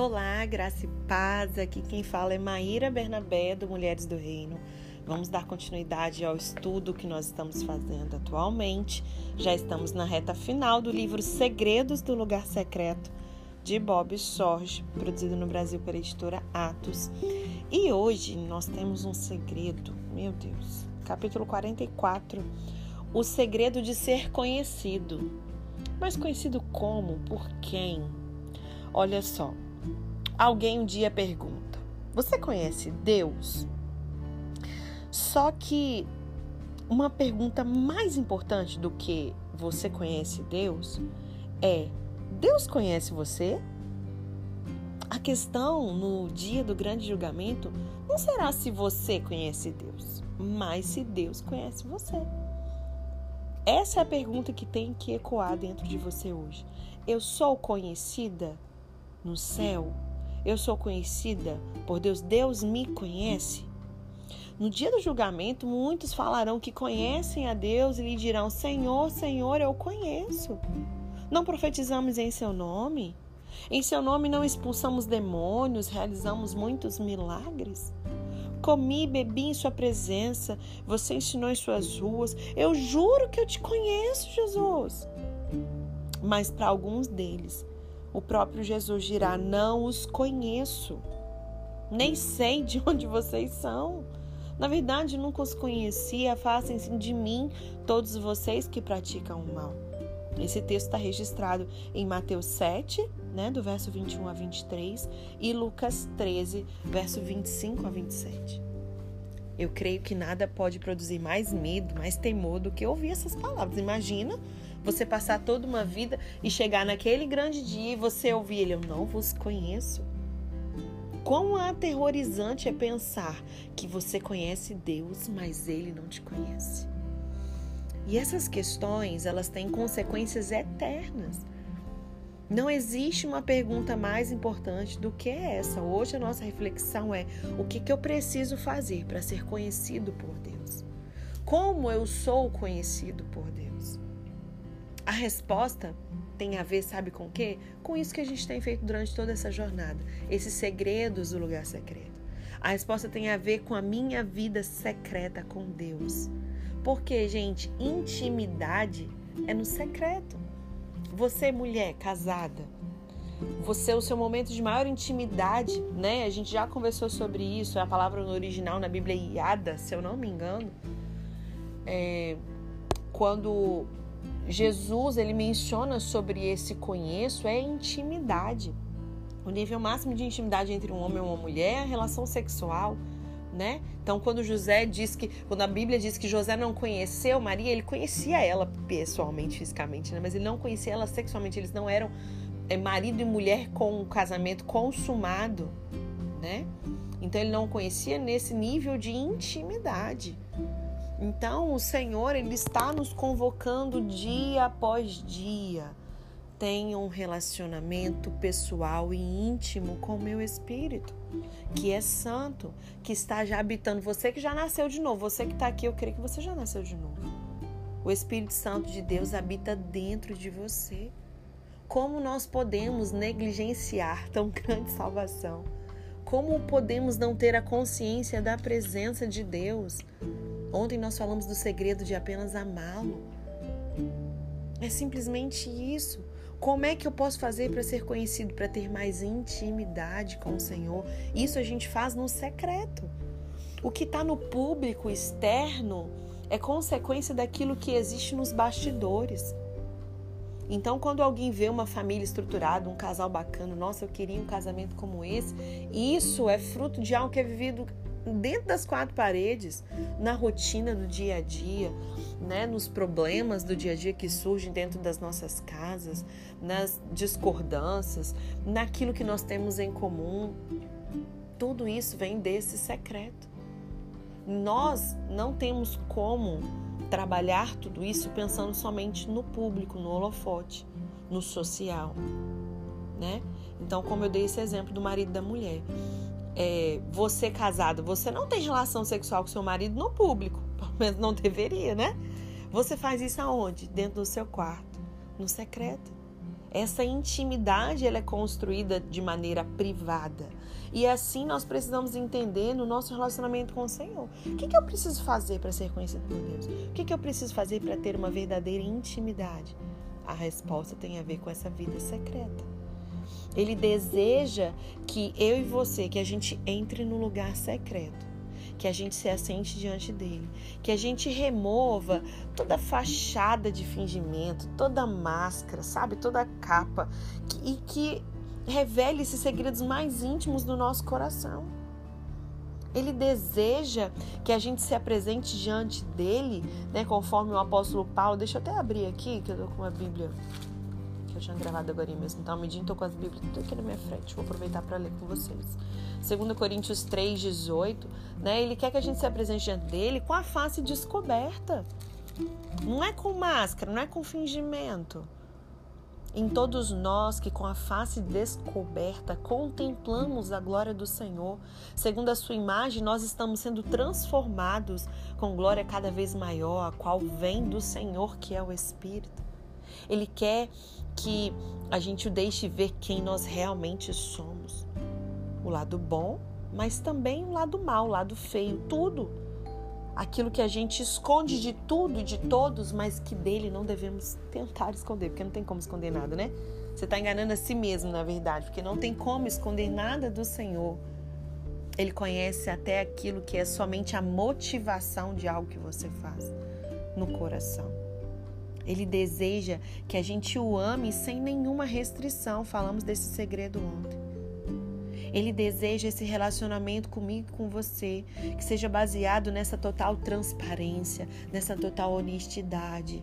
Olá, graça e paz. Aqui quem fala é Maíra Bernabé, do Mulheres do Reino. Vamos dar continuidade ao estudo que nós estamos fazendo atualmente. Já estamos na reta final do livro Segredos do Lugar Secreto, de Bob Sorge, produzido no Brasil pela editora Atos. E hoje nós temos um segredo, meu Deus, capítulo 44, o segredo de ser conhecido. Mas conhecido como? Por quem? Olha só, alguém um dia pergunta: Você conhece Deus? Só que uma pergunta mais importante do que você conhece Deus é: Deus conhece você? A questão no dia do grande julgamento não será se você conhece Deus, mas se Deus conhece você. Essa é a pergunta que tem que ecoar dentro de você hoje. Eu sou conhecida no céu? Eu sou conhecida por Deus? Deus me conhece? No dia do julgamento, muitos falarão que conhecem a Deus e lhe dirão: Senhor, Senhor, eu conheço. Não profetizamos em seu nome? Em seu nome não expulsamos demônios, realizamos muitos milagres? Comi e bebi em sua presença, você ensinou em suas ruas. Eu juro que eu te conheço, Jesus. Mas para alguns deles, o próprio Jesus dirá: Não os conheço, nem sei de onde vocês são. Na verdade, nunca os conheci, afastem-se de mim, todos vocês que praticam o mal. Esse texto está registrado em Mateus 7, né, do verso 21 a 23, e Lucas 13, verso 25 a 27. Eu creio que nada pode produzir mais medo, mais temor do que ouvir essas palavras. Imagina você passar toda uma vida e chegar naquele grande dia e você ouvir ele, eu não vos conheço. Quão aterrorizante é pensar que você conhece Deus, mas ele não te conhece. E essas questões, elas têm consequências eternas. Não existe uma pergunta mais importante do que essa. Hoje a nossa reflexão é: o que, que eu preciso fazer para ser conhecido por Deus? Como eu sou conhecido por Deus? A resposta tem a ver, sabe com o quê? Com isso que a gente tem feito durante toda essa jornada, esses segredos do lugar secreto. A resposta tem a ver com a minha vida secreta com Deus. Porque, gente, intimidade é no secreto. Você, mulher casada, você, o seu momento de maior intimidade, né? A gente já conversou sobre isso, é a palavra no original na Bíblia Iada, se eu não me engano. É, quando Jesus ele menciona sobre esse conheço é intimidade. O nível máximo de intimidade entre um homem e uma mulher é a relação sexual, né? Então, quando José diz que, quando a Bíblia diz que José não conheceu Maria, ele conhecia ela pessoalmente, fisicamente, né? Mas ele não conhecia ela sexualmente. Eles não eram é, marido e mulher com um casamento consumado, né? Então, ele não conhecia nesse nível de intimidade. Então, o Senhor ele está nos convocando dia após dia. Tenha um relacionamento pessoal e íntimo com o meu espírito, que é santo, que está já habitando. Você que já nasceu de novo, você que está aqui, eu creio que você já nasceu de novo. O Espírito Santo de Deus habita dentro de você. Como nós podemos negligenciar tão grande salvação? Como podemos não ter a consciência da presença de Deus? Ontem nós falamos do segredo de apenas amá-lo. É simplesmente isso. Como é que eu posso fazer para ser conhecido, para ter mais intimidade com o Senhor? Isso a gente faz no secreto. O que está no público externo é consequência daquilo que existe nos bastidores. Então, quando alguém vê uma família estruturada, um casal bacana, nossa, eu queria um casamento como esse, isso é fruto de algo que é vivido dentro das quatro paredes, na rotina do dia a dia, né, nos problemas do dia a dia que surgem dentro das nossas casas, nas discordâncias, naquilo que nós temos em comum. Tudo isso vem desse secreto. Nós não temos como trabalhar tudo isso pensando somente no público, no holofote, no social, né? Então, como eu dei esse exemplo do marido da mulher, é, você casado, você não tem relação sexual com seu marido no público, pelo menos não deveria, né? Você faz isso aonde? Dentro do seu quarto, no secreto. Essa intimidade ela é construída de maneira privada. E assim nós precisamos entender no nosso relacionamento com o Senhor. O que, que eu preciso fazer para ser conhecido por Deus? O que, que eu preciso fazer para ter uma verdadeira intimidade? A resposta tem a ver com essa vida secreta. Ele deseja que eu e você, que a gente entre no lugar secreto que a gente se assente diante dele, que a gente remova toda fachada de fingimento, toda máscara, sabe, toda capa, e que revele esses segredos mais íntimos do nosso coração. Ele deseja que a gente se apresente diante dele, né, conforme o apóstolo Paulo. Deixa eu até abrir aqui, que eu tô com uma Bíblia eu tinha gravado agora mesmo. Então, medindo, tô com as Bíblias tudo aqui na minha frente. Vou aproveitar para ler com vocês. 2 Coríntios 3, 18, né? Ele quer que a gente se apresente diante dele com a face descoberta. Não é com máscara, não é com fingimento. Em todos nós que com a face descoberta contemplamos a glória do Senhor, segundo a sua imagem, nós estamos sendo transformados com glória cada vez maior, a qual vem do Senhor, que é o Espírito. Ele quer que a gente o deixe ver quem nós realmente somos. O lado bom, mas também o lado mal, o lado feio, tudo. Aquilo que a gente esconde de tudo e de todos, mas que dele não devemos tentar esconder, porque não tem como esconder nada, né? Você está enganando a si mesmo, na verdade, porque não tem como esconder nada do Senhor. Ele conhece até aquilo que é somente a motivação de algo que você faz no coração. Ele deseja que a gente o ame sem nenhuma restrição. Falamos desse segredo ontem. Ele deseja esse relacionamento comigo e com você, que seja baseado nessa total transparência, nessa total honestidade.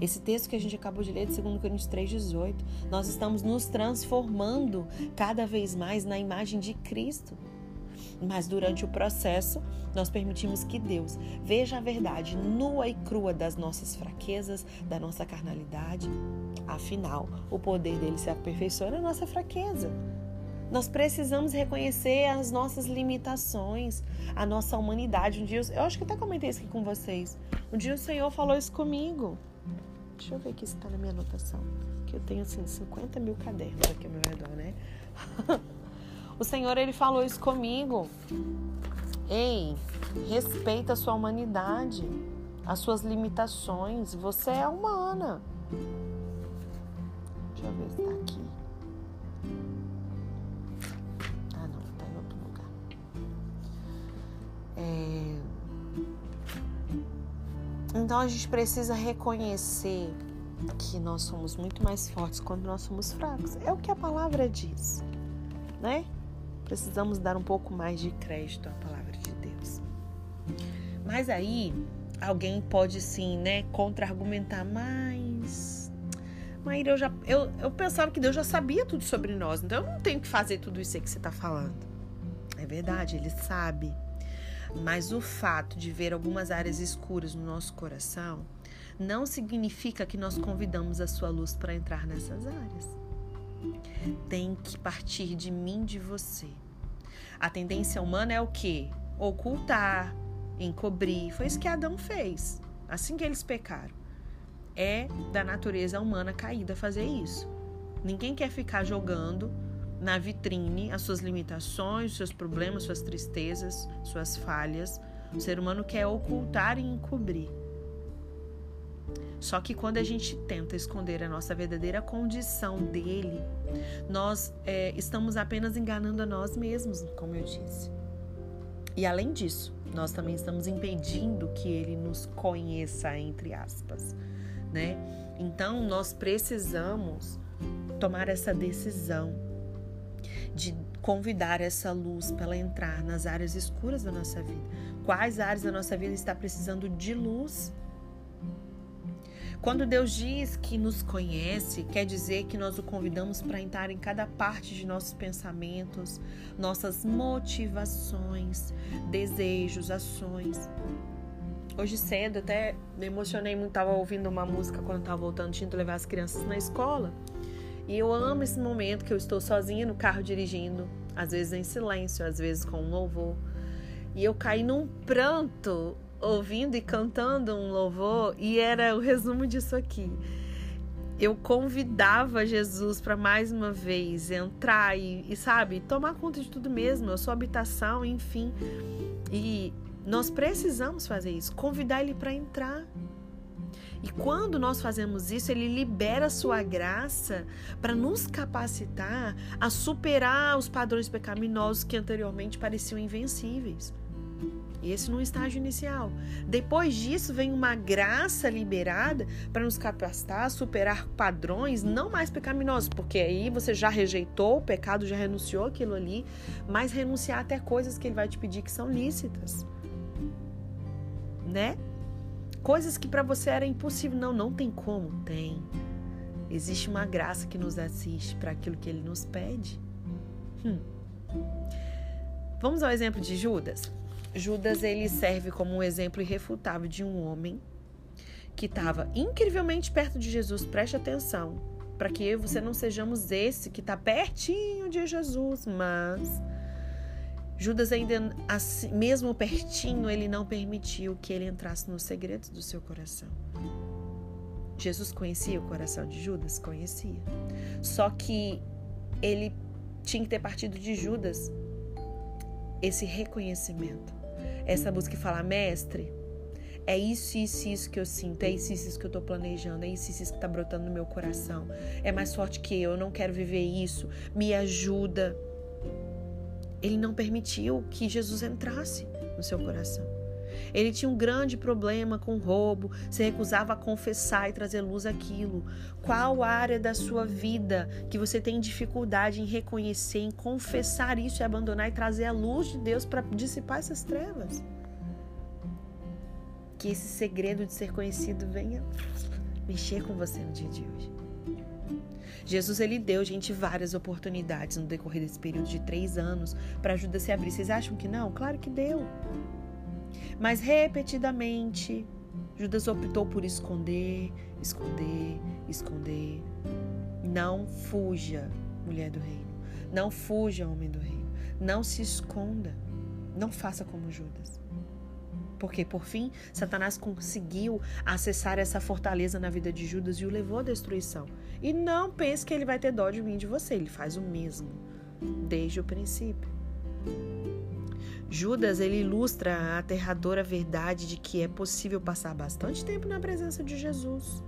Esse texto que a gente acabou de ler de 2 Coríntios 3,18, nós estamos nos transformando cada vez mais na imagem de Cristo. Mas durante o processo, nós permitimos que Deus veja a verdade nua e crua das nossas fraquezas, da nossa carnalidade. Afinal, o poder dele se aperfeiçoa na nossa fraqueza. Nós precisamos reconhecer as nossas limitações, a nossa humanidade. Um dia, eu acho que até comentei isso aqui com vocês. Um dia o Senhor falou isso comigo. Deixa eu ver aqui se está na minha anotação. Que eu tenho assim 50 mil cadernos aqui ao meu redor, né? O Senhor ele falou isso comigo. Ei, respeita a sua humanidade, as suas limitações. Você é humana. Deixa eu ver se tá aqui. Ah, não, tá em outro lugar. É... Então a gente precisa reconhecer que nós somos muito mais fortes quando nós somos fracos. É o que a palavra diz, né? Precisamos dar um pouco mais de crédito à palavra de Deus. Mas aí alguém pode sim, né, contra-argumentar, mas Maíra, eu já eu, eu pensava que Deus já sabia tudo sobre nós, então eu não tenho que fazer tudo isso aí que você está falando. É verdade, ele sabe. Mas o fato de ver algumas áreas escuras no nosso coração não significa que nós convidamos a sua luz para entrar nessas áreas tem que partir de mim, de você. A tendência humana é o quê? Ocultar, encobrir. Foi isso que Adão fez. Assim que eles pecaram. É da natureza humana caída fazer isso. Ninguém quer ficar jogando na vitrine as suas limitações, seus problemas, suas tristezas, suas falhas. O ser humano quer ocultar e encobrir. Só que quando a gente tenta esconder a nossa verdadeira condição dele, nós é, estamos apenas enganando a nós mesmos, como eu disse. E além disso, nós também estamos impedindo que ele nos conheça, entre aspas, né? Então, nós precisamos tomar essa decisão de convidar essa luz para ela entrar nas áreas escuras da nossa vida. Quais áreas da nossa vida está precisando de luz? Quando Deus diz que nos conhece, quer dizer que nós o convidamos para entrar em cada parte de nossos pensamentos, nossas motivações, desejos, ações. Hoje cedo até me emocionei muito, estava ouvindo uma música quando estava voltando, tinha que levar as crianças na escola. E eu amo esse momento que eu estou sozinha no carro dirigindo, às vezes em silêncio, às vezes com um louvor. E eu caí num pranto ouvindo e cantando um louvor e era o resumo disso aqui. eu convidava Jesus para mais uma vez entrar e, e, sabe, tomar conta de tudo mesmo, a sua habitação, enfim. E nós precisamos fazer isso, convidar ele para entrar. E quando nós fazemos isso, ele libera a sua graça para nos capacitar a superar os padrões pecaminosos que anteriormente pareciam invencíveis. Esse no estágio inicial. Depois disso, vem uma graça liberada para nos capacitar a superar padrões não mais pecaminosos, porque aí você já rejeitou o pecado, já renunciou aquilo ali, mas renunciar até coisas que ele vai te pedir que são lícitas. Né? Coisas que para você era impossível. Não, não tem como. Tem. Existe uma graça que nos assiste para aquilo que ele nos pede. Hum. Vamos ao exemplo de Judas? Judas ele serve como um exemplo irrefutável de um homem que estava incrivelmente perto de Jesus. Preste atenção, para que eu e você não sejamos esse que está pertinho de Jesus, mas Judas ainda assim, mesmo pertinho, ele não permitiu que ele entrasse nos segredos do seu coração. Jesus conhecia o coração de Judas? Conhecia. Só que ele tinha que ter partido de Judas esse reconhecimento essa busca e falar, mestre, é isso, isso, isso que eu sinto, é isso, isso que eu estou planejando, é isso, isso que está brotando no meu coração. É mais forte que eu, eu não quero viver isso, me ajuda. Ele não permitiu que Jesus entrasse no seu coração. Ele tinha um grande problema com roubo, se recusava a confessar e trazer luz àquilo. Qual área da sua vida que você tem dificuldade em reconhecer, em confessar isso e abandonar e trazer a luz de Deus para dissipar essas trevas? Que esse segredo de ser conhecido venha mexer com você no dia de hoje. Jesus ele deu, gente, várias oportunidades no decorrer desse período de três anos para Judas se abrir. Vocês acham que não? Claro que deu. Mas repetidamente, Judas optou por esconder, esconder, esconder. Não fuja, mulher do reino. Não fuja, homem do reino. Não se esconda. Não faça como Judas. Porque, por fim, Satanás conseguiu acessar essa fortaleza na vida de Judas e o levou à destruição. E não pense que ele vai ter dó de mim de você. Ele faz o mesmo, desde o princípio. Judas ele ilustra a aterradora verdade de que é possível passar bastante tempo na presença de Jesus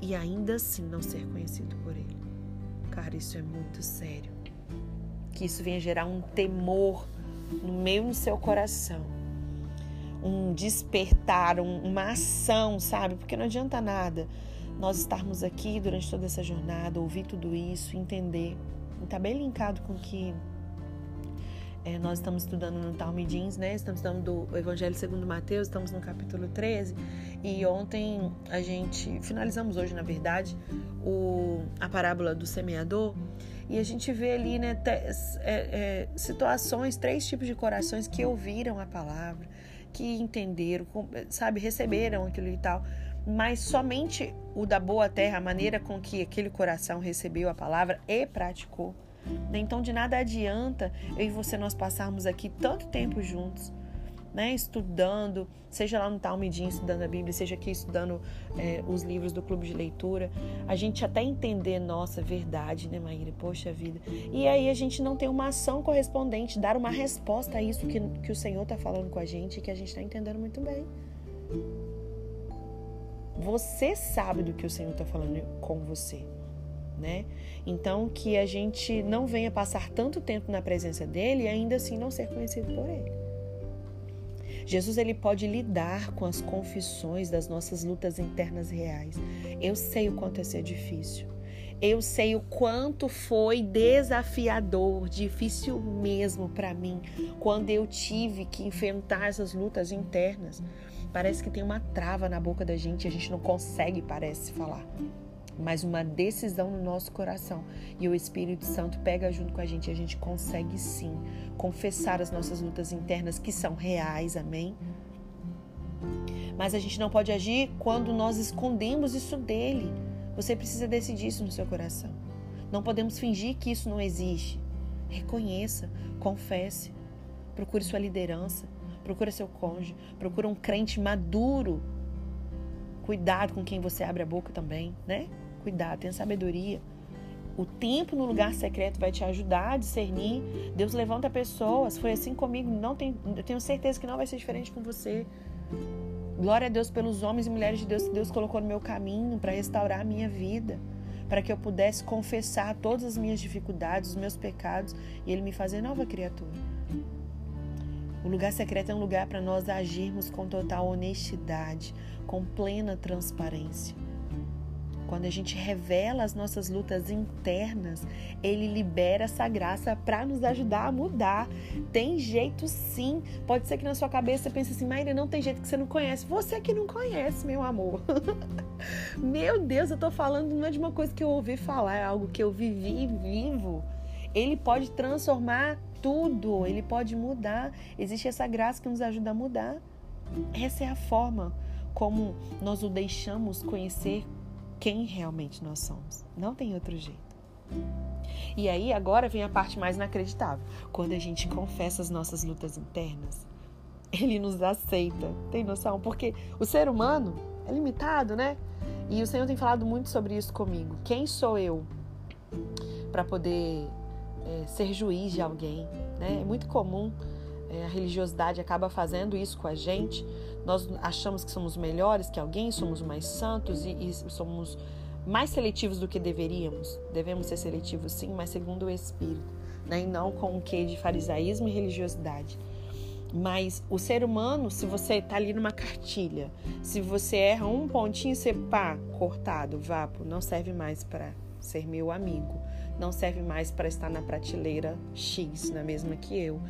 e ainda assim não ser conhecido por ele. Cara, isso é muito sério. Que isso venha gerar um temor no meio do seu coração, um despertar, um, uma ação, sabe? Porque não adianta nada nós estarmos aqui durante toda essa jornada, ouvir tudo isso, entender. Está bem linkado com que é, nós estamos estudando no Talmidins, né? Estamos estudando do Evangelho segundo Mateus, estamos no capítulo 13. E ontem a gente, finalizamos hoje, na verdade, o, a parábola do semeador. E a gente vê ali, né, te, é, é, situações, três tipos de corações que ouviram a palavra, que entenderam, sabe, receberam aquilo e tal. Mas somente o da boa terra, a maneira com que aquele coração recebeu a palavra e praticou então de nada adianta eu e você nós passarmos aqui tanto tempo juntos, né, estudando, seja lá no Talmudinho estudando a Bíblia, seja aqui estudando é, os livros do clube de leitura, a gente até entender nossa verdade, né, Maíra? Poxa vida. E aí a gente não tem uma ação correspondente, dar uma resposta a isso que, que o Senhor está falando com a gente e que a gente está entendendo muito bem. Você sabe do que o Senhor está falando com você né? Então que a gente não venha passar tanto tempo na presença dele e ainda assim não ser conhecido por ele. Jesus ele pode lidar com as confissões das nossas lutas internas reais. Eu sei o quanto é ser difícil. Eu sei o quanto foi desafiador, difícil mesmo para mim, quando eu tive que enfrentar essas lutas internas. Parece que tem uma trava na boca da gente, a gente não consegue, parece, falar mas uma decisão no nosso coração. E o Espírito Santo pega junto com a gente e a gente consegue sim confessar as nossas lutas internas que são reais, amém? Mas a gente não pode agir quando nós escondemos isso dele. Você precisa decidir isso no seu coração. Não podemos fingir que isso não existe. Reconheça, confesse, procure sua liderança, procure seu cônjuge, procure um crente maduro. Cuidado com quem você abre a boca também, né? Cuidado, tenha sabedoria. O tempo no lugar secreto vai te ajudar a discernir. Deus levanta pessoas. Foi assim comigo. Não tem, eu tenho certeza que não vai ser diferente com você. Glória a Deus pelos homens e mulheres de Deus que Deus colocou no meu caminho para restaurar a minha vida, para que eu pudesse confessar todas as minhas dificuldades, os meus pecados e Ele me fazer nova criatura. O lugar secreto é um lugar para nós agirmos com total honestidade, com plena transparência. Quando a gente revela as nossas lutas internas, ele libera essa graça para nos ajudar a mudar. Tem jeito sim. Pode ser que na sua cabeça você pense assim, Maíra, não tem jeito que você não conhece. Você que não conhece, meu amor. meu Deus, eu tô falando não é de uma coisa que eu ouvi falar, é algo que eu vivi e vivo. Ele pode transformar tudo, ele pode mudar. Existe essa graça que nos ajuda a mudar. Essa é a forma como nós o deixamos conhecer quem realmente nós somos. Não tem outro jeito. E aí agora vem a parte mais inacreditável. Quando a gente confessa as nossas lutas internas, ele nos aceita. Tem noção? Porque o ser humano é limitado, né? E o Senhor tem falado muito sobre isso comigo. Quem sou eu para poder é, ser juiz de alguém? Né? É muito comum a religiosidade acaba fazendo isso com a gente. Nós achamos que somos melhores que alguém, somos mais santos e, e somos mais seletivos do que deveríamos. Devemos ser seletivos, sim, mas segundo o Espírito, né? e não com o que de farisaísmo e religiosidade. Mas o ser humano, se você está ali numa cartilha, se você erra um pontinho, você pá, cortado, vapo, não serve mais para ser meu amigo, não serve mais para estar na prateleira X, na mesma que eu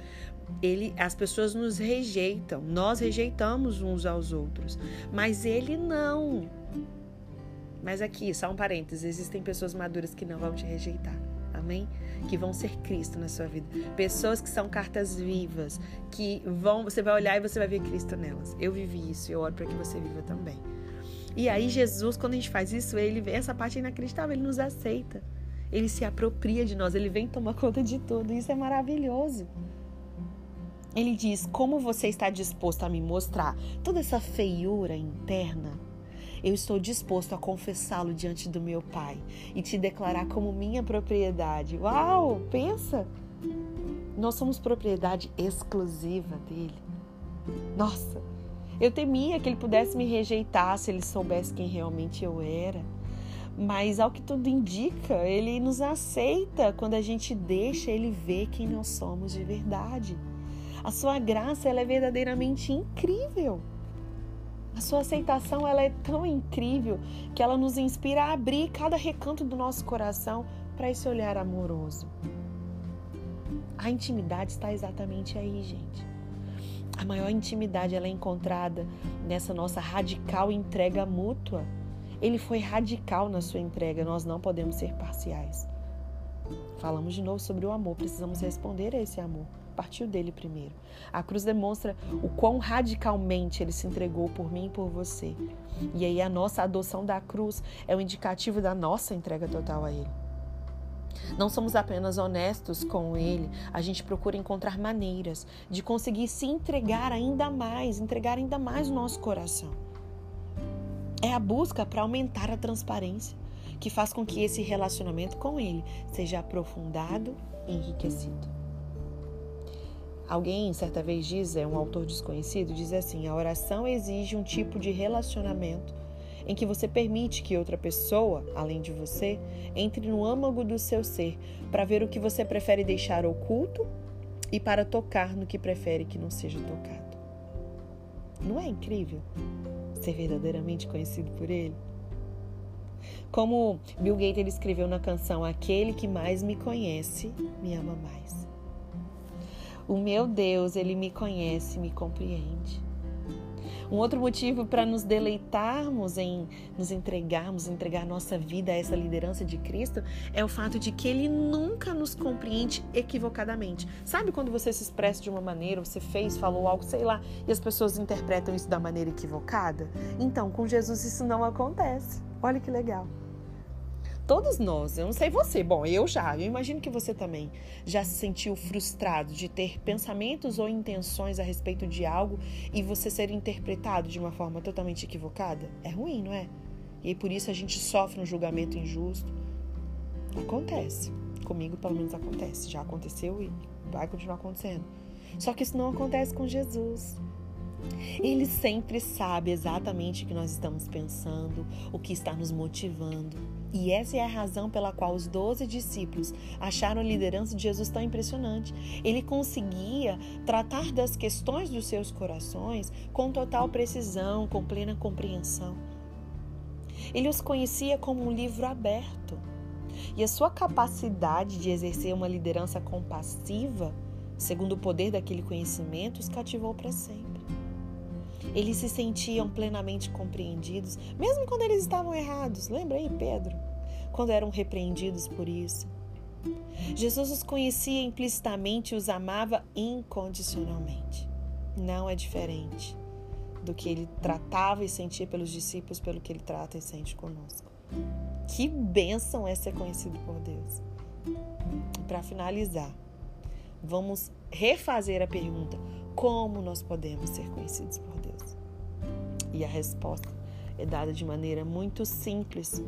ele, as pessoas nos rejeitam, nós rejeitamos uns aos outros, mas ele não. Mas aqui, só um parênteses, existem pessoas maduras que não vão te rejeitar. Amém? Que vão ser Cristo na sua vida. Pessoas que são cartas vivas, que vão, você vai olhar e você vai ver Cristo nelas. Eu vivi isso, eu oro para que você viva também. E aí Jesus, quando a gente faz isso, ele vê essa parte inacreditável, ele nos aceita. Ele se apropria de nós, ele vem tomar conta de tudo. Isso é maravilhoso. Ele diz: Como você está disposto a me mostrar toda essa feiura interna? Eu estou disposto a confessá-lo diante do meu Pai e te declarar como minha propriedade. Uau! Pensa! Nós somos propriedade exclusiva dele. Nossa! Eu temia que ele pudesse me rejeitar se ele soubesse quem realmente eu era. Mas ao que tudo indica, ele nos aceita quando a gente deixa ele ver quem nós somos de verdade. A sua graça ela é verdadeiramente incrível. A sua aceitação ela é tão incrível que ela nos inspira a abrir cada recanto do nosso coração para esse olhar amoroso. A intimidade está exatamente aí, gente. A maior intimidade ela é encontrada nessa nossa radical entrega mútua. Ele foi radical na sua entrega, nós não podemos ser parciais. Falamos de novo sobre o amor, precisamos responder a esse amor partiu dele primeiro. A cruz demonstra o quão radicalmente ele se entregou por mim e por você. E aí a nossa adoção da cruz é o indicativo da nossa entrega total a ele. Não somos apenas honestos com ele, a gente procura encontrar maneiras de conseguir se entregar ainda mais, entregar ainda mais o nosso coração. É a busca para aumentar a transparência, que faz com que esse relacionamento com ele seja aprofundado e enriquecido. Alguém certa vez diz, é um autor desconhecido, diz assim: a oração exige um tipo de relacionamento em que você permite que outra pessoa, além de você, entre no âmago do seu ser para ver o que você prefere deixar oculto e para tocar no que prefere que não seja tocado. Não é incrível ser verdadeiramente conhecido por ele? Como Bill Gates escreveu na canção Aquele que mais me conhece, me ama mais. O meu Deus, ele me conhece, me compreende. Um outro motivo para nos deleitarmos em nos entregarmos, entregar nossa vida a essa liderança de Cristo é o fato de que Ele nunca nos compreende equivocadamente. Sabe quando você se expressa de uma maneira, você fez, falou algo, sei lá, e as pessoas interpretam isso da maneira equivocada? Então, com Jesus isso não acontece. Olha que legal. Todos nós, eu não sei você, bom, eu já, eu imagino que você também já se sentiu frustrado de ter pensamentos ou intenções a respeito de algo e você ser interpretado de uma forma totalmente equivocada? É ruim, não é? E por isso a gente sofre um julgamento injusto. Acontece. Comigo, pelo menos, acontece. Já aconteceu e vai continuar acontecendo. Só que isso não acontece com Jesus. Ele sempre sabe exatamente o que nós estamos pensando, o que está nos motivando. E essa é a razão pela qual os doze discípulos acharam a liderança de Jesus tão impressionante. Ele conseguia tratar das questões dos seus corações com total precisão, com plena compreensão. Ele os conhecia como um livro aberto. E a sua capacidade de exercer uma liderança compassiva, segundo o poder daquele conhecimento, os cativou para sempre. Eles se sentiam plenamente compreendidos, mesmo quando eles estavam errados. Lembra aí, Pedro? Quando eram repreendidos por isso. Jesus os conhecia implicitamente e os amava incondicionalmente. Não é diferente do que ele tratava e sentia pelos discípulos, pelo que ele trata e sente conosco. Que bênção é ser conhecido por Deus. Para finalizar, vamos refazer a pergunta: como nós podemos ser conhecidos por Deus? E a resposta é dada de maneira muito simples,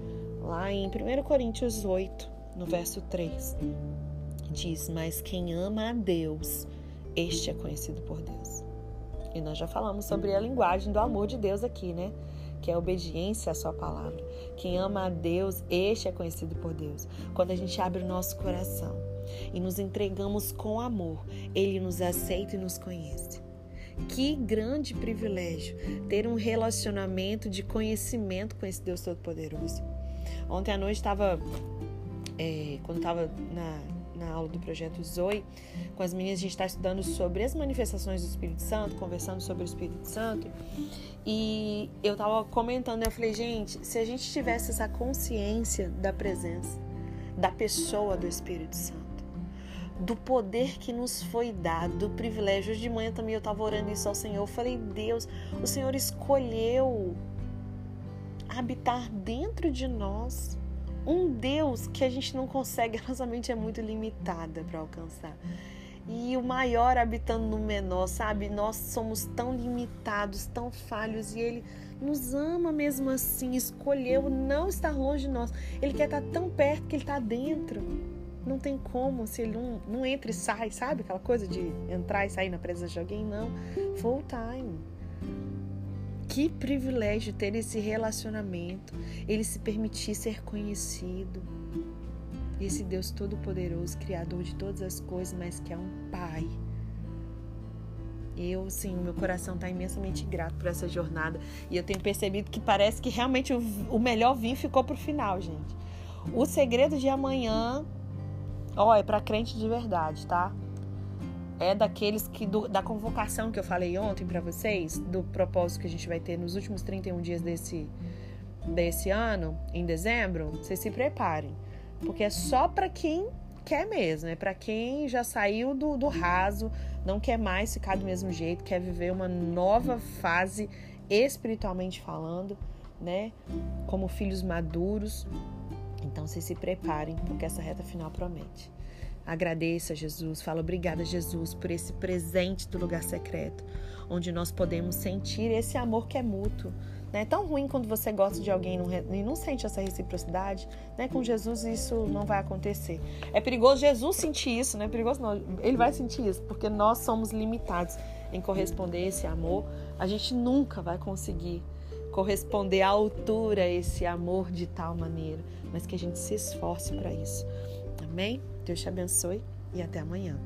lá em 1 Coríntios 8, no verso 3. Diz: Mas quem ama a Deus, este é conhecido por Deus. E nós já falamos sobre a linguagem do amor de Deus aqui, né? Que é a obediência à sua palavra. Quem ama a Deus, este é conhecido por Deus. Quando a gente abre o nosso coração e nos entregamos com amor, ele nos aceita e nos conhece. Que grande privilégio ter um relacionamento de conhecimento com esse Deus Todo-Poderoso. Ontem à noite estava, é, quando estava na, na aula do projeto Zoe, com as meninas, a gente está estudando sobre as manifestações do Espírito Santo, conversando sobre o Espírito Santo. E eu estava comentando, eu falei, gente, se a gente tivesse essa consciência da presença, da pessoa do Espírito Santo, do poder que nos foi dado, do privilégio. Hoje de manhã também eu estava orando isso ao Senhor. Eu falei, Deus, o Senhor escolheu habitar dentro de nós um Deus que a gente não consegue, a nossa mente é muito limitada para alcançar. E o maior habitando no menor, sabe? Nós somos tão limitados, tão falhos e Ele nos ama mesmo assim. Escolheu não estar longe de nós. Ele quer estar tão perto que Ele está dentro. Não tem como se ele não, não entra e sai, sabe? Aquela coisa de entrar e sair na presença de alguém, não. Full time. Que privilégio ter esse relacionamento, ele se permitir ser conhecido. Esse Deus Todo-Poderoso, Criador de todas as coisas, mas que é um Pai. Eu, sim, meu coração está imensamente grato por essa jornada. E eu tenho percebido que parece que realmente o, o melhor vinho ficou para o final, gente. O segredo de amanhã Ó, é para crente de verdade, tá? É daqueles que do, da convocação que eu falei ontem para vocês, do propósito que a gente vai ter nos últimos 31 dias desse desse ano, em dezembro, vocês se preparem, porque é só para quem quer mesmo, é para quem já saiu do, do raso, não quer mais ficar do mesmo jeito, quer viver uma nova fase espiritualmente falando, né? Como filhos maduros, então vocês se preparem, porque essa reta final promete. Agradeça a Jesus, fala obrigada Jesus por esse presente do lugar secreto, onde nós podemos sentir esse amor que é mútuo. Né? É tão ruim quando você gosta de alguém e não sente essa reciprocidade. Né? Com Jesus isso não vai acontecer. É perigoso Jesus sentir isso, não é perigoso não. Ele vai sentir isso, porque nós somos limitados em corresponder esse amor. A gente nunca vai conseguir corresponder à altura esse amor de tal maneira, mas que a gente se esforce para isso. Amém? Deus te abençoe e até amanhã.